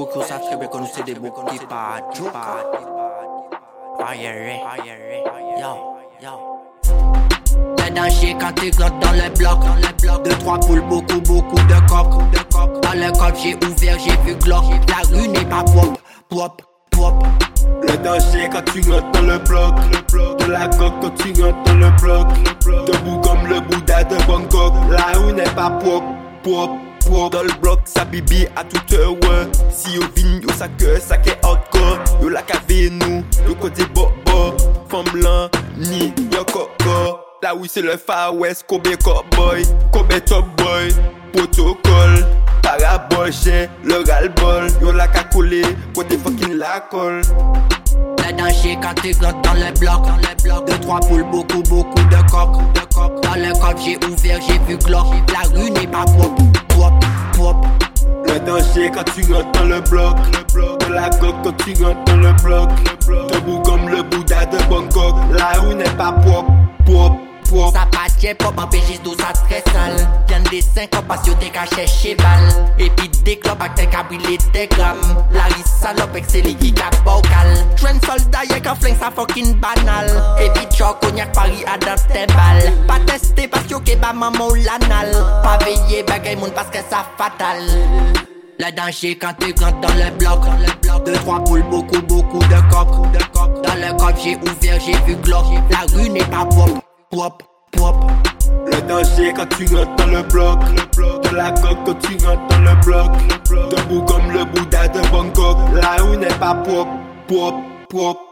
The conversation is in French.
beaucoup savent très bien que nous c'est des boucs qui pas Yo, yo. Les dangers quand tu rentres dans les blocs, dans les blocs. Deux, trois poules, beaucoup, beaucoup de coques, de. Dans le coffre, j'ai ouvert, j'ai vu Glock. La rue n'est pas propre, propre, propre. Le danger quand tu rentres dans le bloc, le bloc. De la coque quand tu rentres dans le bloc, le bloc. Debout comme le Bouddha de Bangkok. La rue n'est pas propre, propre. Dans le bloc, ça bibi à toute heure. Si yo vin, yo sa que, ça qu'est hardcore. Yo la cave nous, yo côté bobo. Femme blanc, ni yo coco. Là oui, c'est le Far West, Kobe Cowboy, Kobe Top Boy. Protocole, parabole, j'ai le ras-le-bol. Yo la cacoulé, côté fucking la colle. Les dangers quand tu rentres dans les blocs, dans les blocs. Deux, trois poules, beaucoup, beaucoup de coques, de coques. Dans le coffre, j'ai ouvert, j'ai vu Glock. La rue n'est pas. Le quand tu rentres dans le bloc. De la coque quand tu rentres dans le bloc. Debout comme le Bouddha de Bangkok. La rue n'est pas propre, propre, pas tient pop en PJ tout ça très sale Y'en des 5 ans parce que t'es caché chez balle Et puis des clubs avec tes cabrillés des grammes La riz salope avec ses ligues qui vocal Train soldat y'a qu'un flingue ça fucking banal Et puis choc cognac Paris à dans tes balles Pas parce que kebab maman ou l'anal Pas veiller bagay moun que ça fatal le danger quand tu rentres dans le bloc, dans. Deux, trois poules, beaucoup, beaucoup de coques, de. Dans le coffre, j'ai ouvert, j'ai vu Glock. La rue n'est pas propre, propre, propre. Le danger quand tu rentres dans le bloc. De la coque quand tu rentres dans le bloc, le bloc. Debout comme le Bouddha de Bangkok. La rue n'est pas propre, propre, propre.